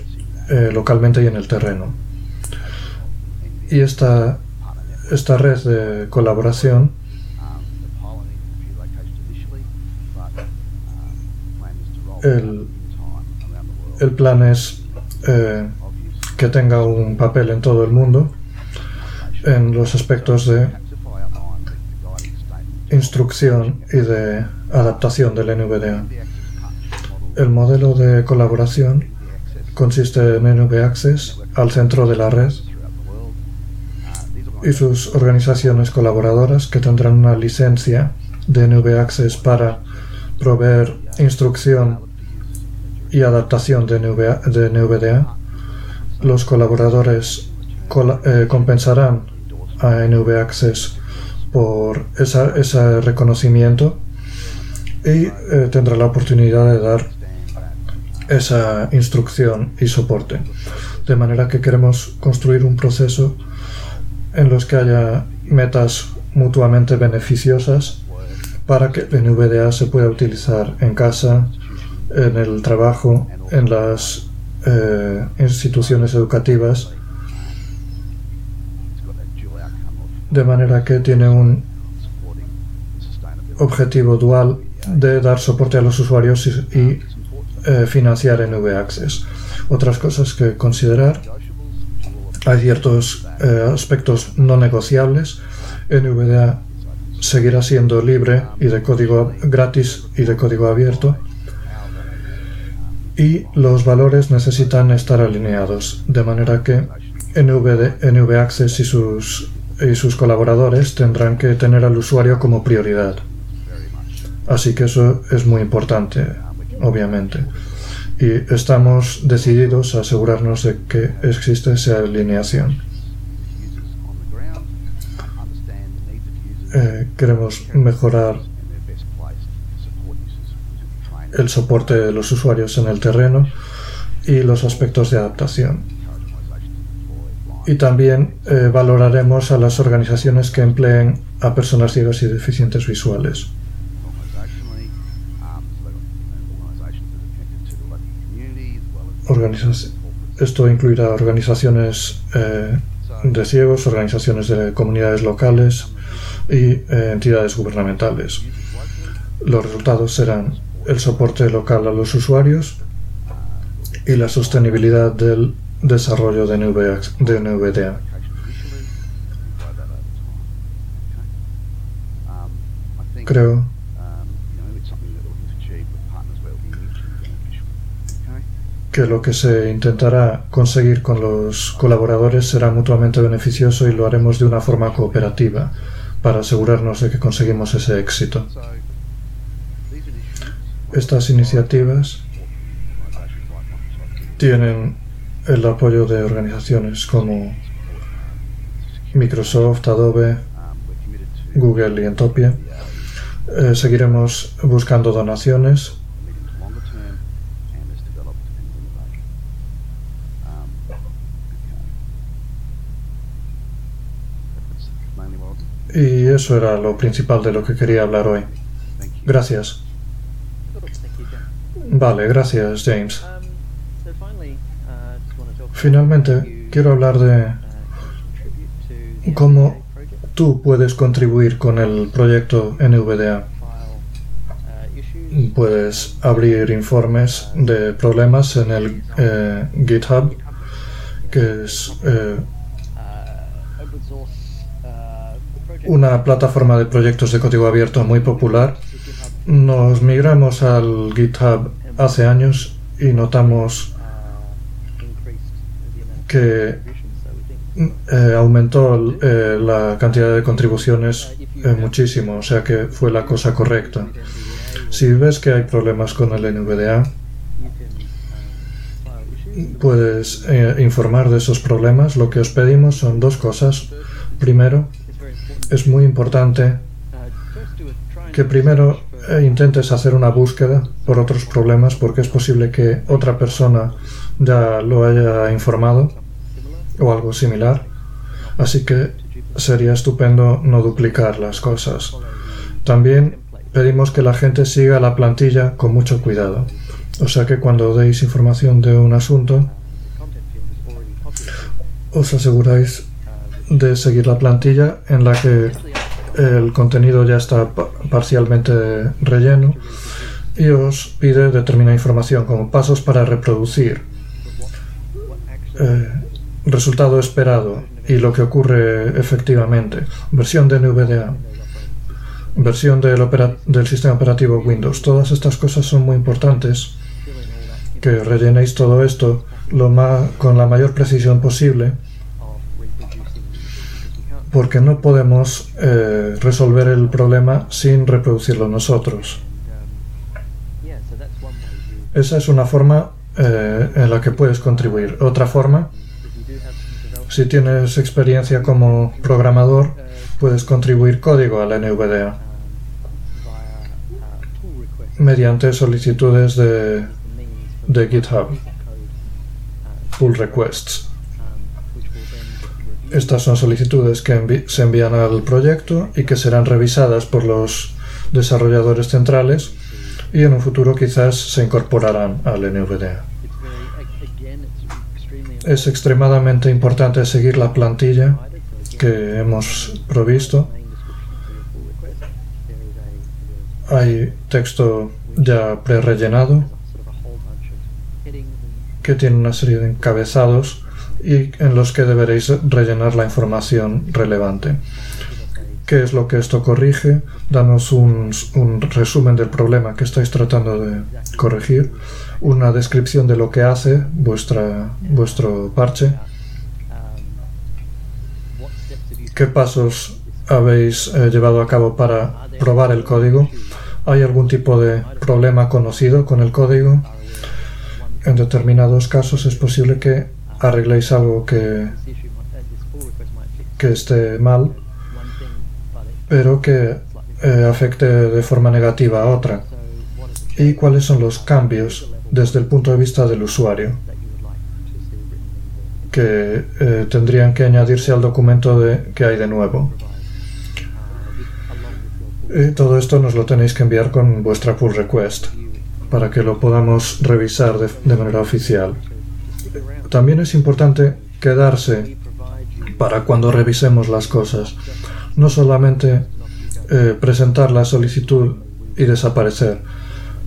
eh, localmente y en el terreno. Y esta, esta red de colaboración el, el plan es eh, que tenga un papel en todo el mundo en los aspectos de instrucción y de adaptación del NVDA. El modelo de colaboración consiste en NV Access al centro de la red y sus organizaciones colaboradoras que tendrán una licencia de NV Access para proveer instrucción y adaptación de, NVDA. Los colaboradores eh, compensarán a NV Access por ese reconocimiento y eh, tendrá la oportunidad de dar esa instrucción y soporte. De manera que queremos construir un proceso en los que haya metas mutuamente beneficiosas para que NVDA se pueda utilizar en casa, en el trabajo, en las eh, instituciones educativas, de manera que tiene un objetivo dual de dar soporte a los usuarios y eh, financiar NV Access. Otras cosas que considerar. Hay ciertos eh, aspectos no negociables. NVDA seguirá siendo libre y de código gratis y de código abierto. Y los valores necesitan estar alineados, de manera que NV, NV Access y sus, y sus colaboradores tendrán que tener al usuario como prioridad. Así que eso es muy importante obviamente. Y estamos decididos a asegurarnos de que existe esa alineación. Eh, queremos mejorar el soporte de los usuarios en el terreno y los aspectos de adaptación. Y también eh, valoraremos a las organizaciones que empleen a personas ciegas y deficientes visuales. esto incluirá organizaciones eh, de ciegos, organizaciones de comunidades locales y eh, entidades gubernamentales. Los resultados serán el soporte local a los usuarios y la sostenibilidad del desarrollo de, NVDA. Creo que lo que se intentará conseguir con los colaboradores será mutuamente beneficioso y lo haremos de una forma cooperativa para asegurarnos de que conseguimos ese éxito. Estas iniciativas tienen el apoyo de organizaciones como Microsoft, Adobe Google y Entopia. Eh, seguiremos buscando donaciones. Y eso era lo principal de lo que quería hablar hoy. Gracias. Vale, gracias, James. Finalmente, quiero hablar de cómo tú puedes contribuir con el proyecto NVDA. Puedes abrir informes de problemas en el eh, GitHub, que es eh, una plataforma de proyectos de código abierto muy popular. Nos migramos al GitHub hace años y notamos que eh, aumentó eh, la cantidad de contribuciones eh, muchísimo, o sea que fue la cosa correcta. Si ves que hay problemas con el NVDA, puedes informar de esos problemas. Lo que os pedimos son dos cosas. Primero, es muy importante que primero intentes hacer una búsqueda por otros problemas porque es posible que otra persona ya lo haya informado o algo similar. Así que sería estupendo no duplicar las cosas. También pedimos que la gente siga la plantilla con mucho cuidado. O sea que cuando deis información de un asunto, os aseguráis de seguir la plantilla en la que el contenido ya está parcialmente relleno y os pide determinada información como pasos para reproducir. Eh, resultado esperado y lo que ocurre efectivamente, versión de NVDA, versión del, del sistema operativo Windows. Todas estas cosas son muy importantes, que rellenéis todo esto lo más, con la mayor precisión posible, porque no podemos eh, resolver el problema sin reproducirlo nosotros. Esa es una forma eh, en la que puedes contribuir. Otra forma si tienes experiencia como programador, puedes contribuir código al NVDA mediante solicitudes de, de GitHub, pull requests. Estas son solicitudes que se envían al proyecto y que serán revisadas por los desarrolladores centrales y en un futuro quizás se incorporarán al NVDA es extremadamente importante seguir la plantilla que hemos provisto. Hay texto ya pre-rellenado que tiene una serie de encabezados y en los que deberéis rellenar la información relevante. ¿Qué es lo que esto corrige? Danos un, resumen del problema que estáis tratando de corregir una descripción de lo que hace vuestra, vuestro parche. ¿Qué pasos habéis eh, llevado a cabo para probar el código? ¿Hay algún tipo de problema conocido con el código? En determinados casos es posible que arregléis algo que, que esté mal, pero que eh, afecte de forma negativa a otra. ¿Y cuáles son los cambios desde el punto de vista del usuario, que eh, tendrían que añadirse al documento de, que hay de nuevo. Y todo esto nos lo tenéis que enviar con vuestra pull request para que lo podamos revisar de, manera oficial. También es importante quedarse para cuando revisemos las cosas, no solamente eh, presentar la solicitud y desaparecer,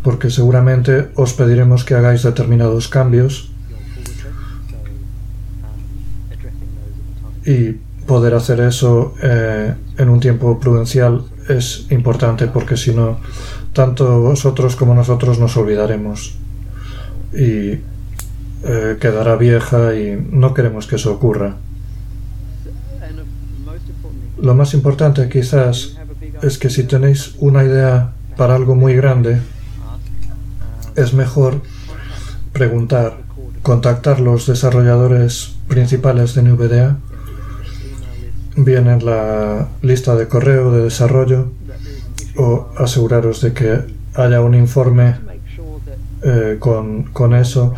porque seguramente os pediremos que hagáis determinados cambios y poder hacer eso eh, en un tiempo prudencial es importante porque si no, tanto vosotros como nosotros nos olvidaremos. Y eh, quedará vieja y no queremos que eso ocurra. Lo más importante quizás es que si tenéis una idea para algo muy grande, es mejor preguntar, contactar los desarrolladores principales de NVDA viene en la lista de correo de desarrollo o aseguraros de que haya un informe eh, con, con, eso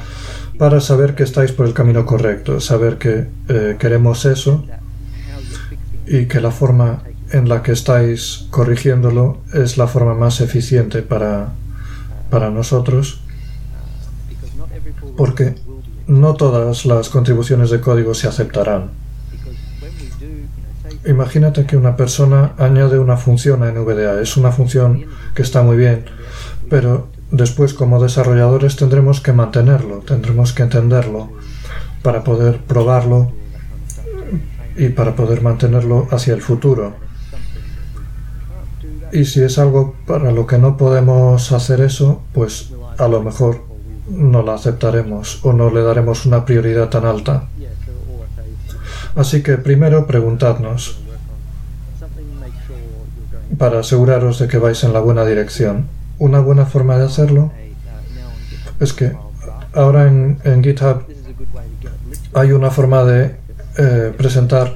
para saber que estáis por el camino correcto, saber que eh, queremos eso y que la forma en la que estáis corrigiéndolo es la forma más eficiente para, para nosotros porque no todas las contribuciones de código se aceptarán. Imagínate que una persona añade una función a NVDA. Es una función que está muy bien, pero después como desarrolladores tendremos que mantenerlo, tendremos que entenderlo para poder probarlo y para poder mantenerlo hacia el futuro. Y si es algo para lo que no podemos hacer eso, pues a lo mejor no la aceptaremos o no le daremos una prioridad tan alta. Así que primero preguntadnos para aseguraros de que vais en la buena dirección. Una buena forma de hacerlo es que ahora en, GitHub hay una forma de eh, presentar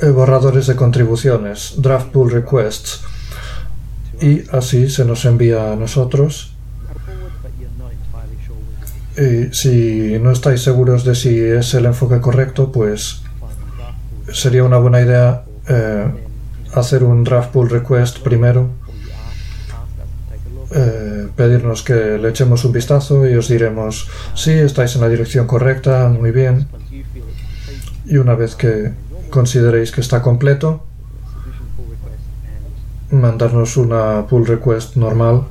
eh, borradores de contribuciones, draft pull requests, y así se nos envía a nosotros. Y si no estáis seguros de si es el enfoque correcto, pues sería una buena idea eh, hacer un draft pull request primero, eh, pedirnos que le echemos un vistazo y os diremos, sí, estáis en la dirección correcta, muy bien. Y una vez que consideréis que está completo, mandarnos una pull request normal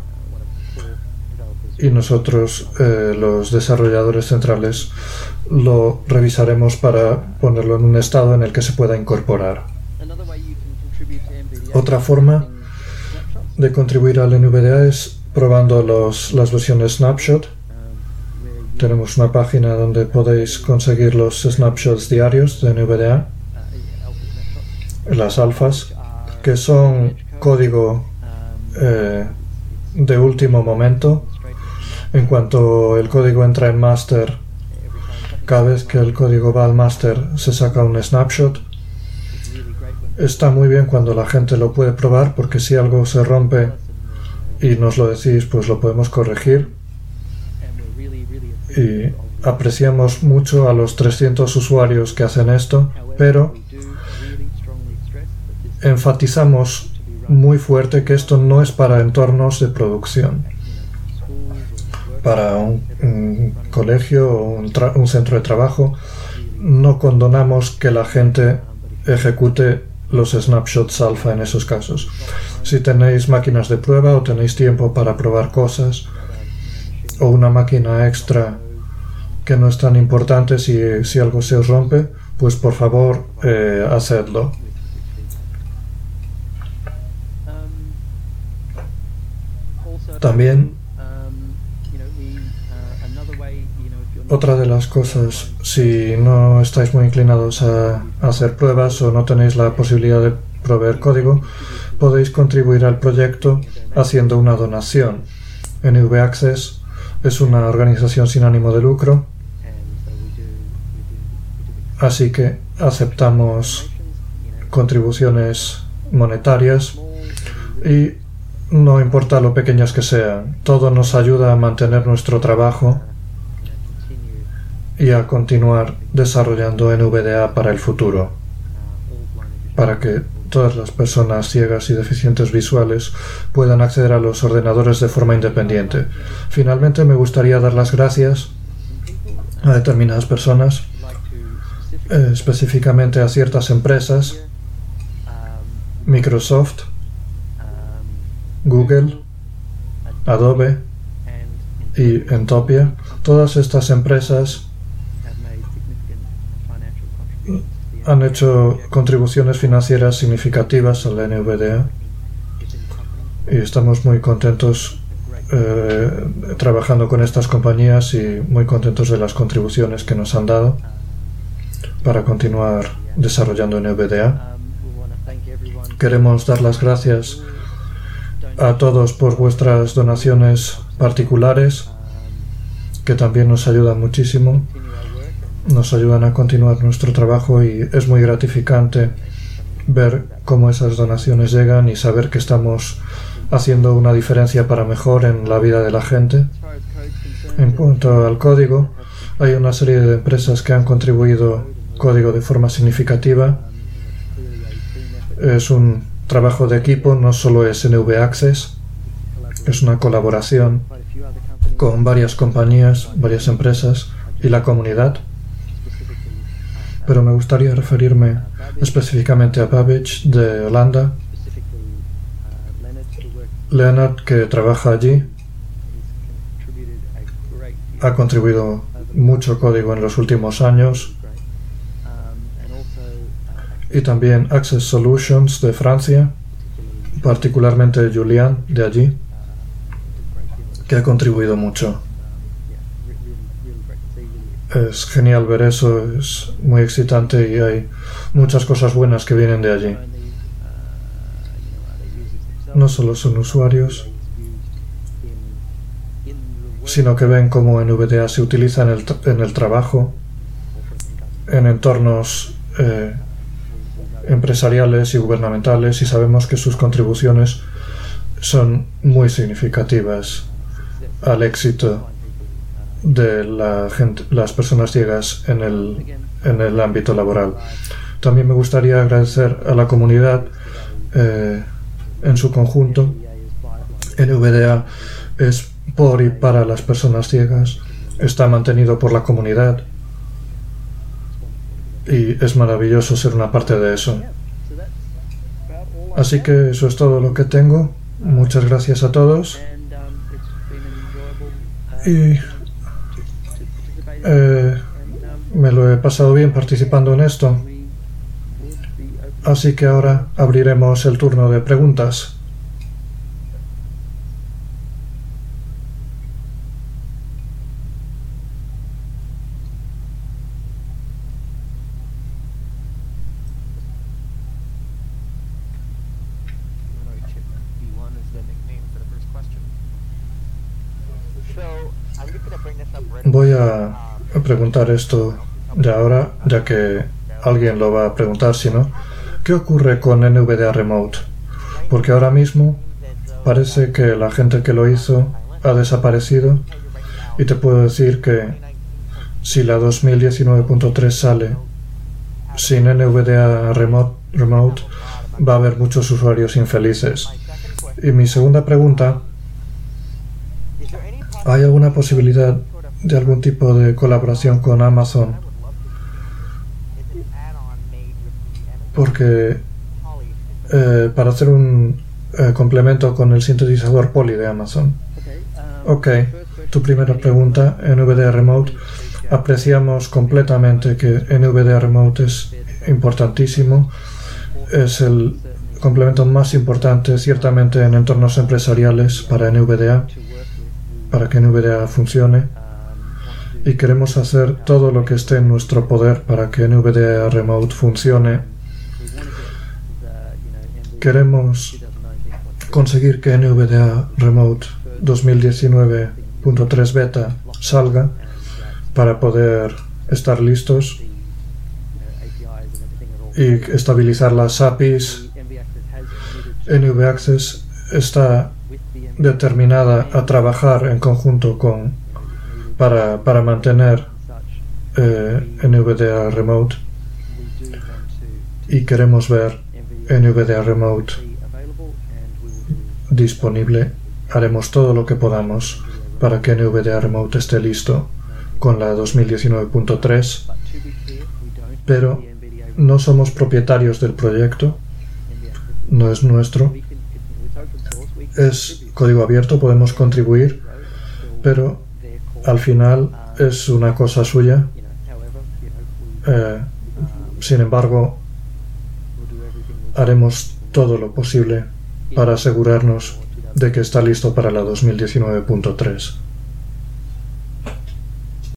y nosotros, eh, los desarrolladores centrales, lo revisaremos para ponerlo en un estado en el que se pueda incorporar. Otra forma de contribuir al NVDA es probando los, las versiones snapshot. Tenemos una página donde podéis conseguir los snapshots diarios de NVDA, las alfas, que son código eh, de último momento. En cuanto el código entra en master, cada vez que el código va al master se saca un snapshot. Está muy bien cuando la gente lo puede probar porque si algo se rompe y nos lo decís, pues lo podemos corregir. Y apreciamos mucho a los 300 usuarios que hacen esto, pero enfatizamos muy fuerte que esto no es para entornos de producción. Para un, colegio o un, centro de trabajo, no condonamos que la gente ejecute los snapshots alfa en esos casos. Si tenéis máquinas de prueba o tenéis tiempo para probar cosas o una máquina extra que no es tan importante si, si algo se os rompe, pues por favor eh, hacedlo. También otra de las cosas, si no estáis muy inclinados a, hacer pruebas o no tenéis la posibilidad de proveer código, podéis contribuir al proyecto haciendo una donación. NV Access es una organización sin ánimo de lucro, así que aceptamos contribuciones monetarias y no importa lo pequeñas que sean, todo nos ayuda a mantener nuestro trabajo y a continuar desarrollando NVDA para el futuro, para que todas las personas ciegas y deficientes visuales puedan acceder a los ordenadores de forma independiente. Finalmente me gustaría dar las gracias a determinadas personas, eh, específicamente a ciertas empresas, Microsoft, Google, Adobe y Entopia, todas estas empresas han hecho contribuciones financieras significativas al NVDA y estamos muy contentos eh, trabajando con estas compañías y muy contentos de las contribuciones que nos han dado para continuar desarrollando NVDA. Queremos dar las gracias a todos por vuestras donaciones particulares, que también nos ayudan muchísimo, nos ayudan a continuar nuestro trabajo y es muy gratificante ver cómo esas donaciones llegan y saber que estamos haciendo una diferencia para mejor en la vida de la gente. En cuanto al código, hay una serie de empresas que han contribuido código de forma significativa. Es un trabajo de equipo, no solo es NV Access, es una colaboración con varias compañías, varias empresas y la comunidad. Pero me gustaría referirme específicamente a Babbage de Holanda, Leonard que trabaja allí ha contribuido mucho código en los últimos años y también Access Solutions de Francia, particularmente Julian de allí, que ha contribuido mucho. Es genial ver eso, es muy excitante y hay muchas cosas buenas que vienen de allí. No solo son usuarios, sino que ven cómo NVDA se utiliza en el, en el trabajo, en entornos eh, empresariales y gubernamentales y sabemos que sus contribuciones son muy significativas al éxito de la gente, las personas ciegas en el, en el ámbito laboral. También me gustaría agradecer a la comunidad eh, en su conjunto. NVDA es por y para las personas ciegas, está mantenido por la comunidad y es maravilloso ser una parte de eso. Así que eso es todo lo que tengo. Muchas gracias a todos. Y eh, me lo he pasado bien participando en esto. Así que ahora abriremos el turno de preguntas. Voy a preguntar esto de ahora, ya que alguien lo va a preguntar, si no. ¿Qué ocurre con NVDA Remote? Porque ahora mismo parece que la gente que lo hizo ha desaparecido y te puedo decir que si la 2019.3 sale sin NVDA remote, remote, va a haber muchos usuarios infelices. Y mi segunda pregunta, ¿hay alguna posibilidad de algún tipo de colaboración con Amazon. Porque eh, para hacer un eh, complemento con el sintetizador Poly de Amazon. Ok, tu primera pregunta, NVDA Remote. Apreciamos completamente que NVDA Remote es importantísimo. Es el complemento más importante ciertamente en entornos empresariales para NVDA, para que NVDA funcione y queremos hacer todo lo que esté en nuestro poder para que NVDA Remote funcione. Queremos conseguir que NVDA Remote 2019.3 beta salga para poder estar listos y estabilizar las APIs. NV Access está determinada a trabajar en conjunto con para, para mantener eh, NVDA Remote. Y queremos ver NVDA Remote disponible. Haremos todo lo que podamos para que NVDA Remote esté listo con la 2019.3, pero no somos propietarios del proyecto, no es nuestro, es código abierto, podemos contribuir, pero al final es una cosa suya. Eh, sin embargo, haremos todo lo posible para asegurarnos de que está listo para la 2019.3.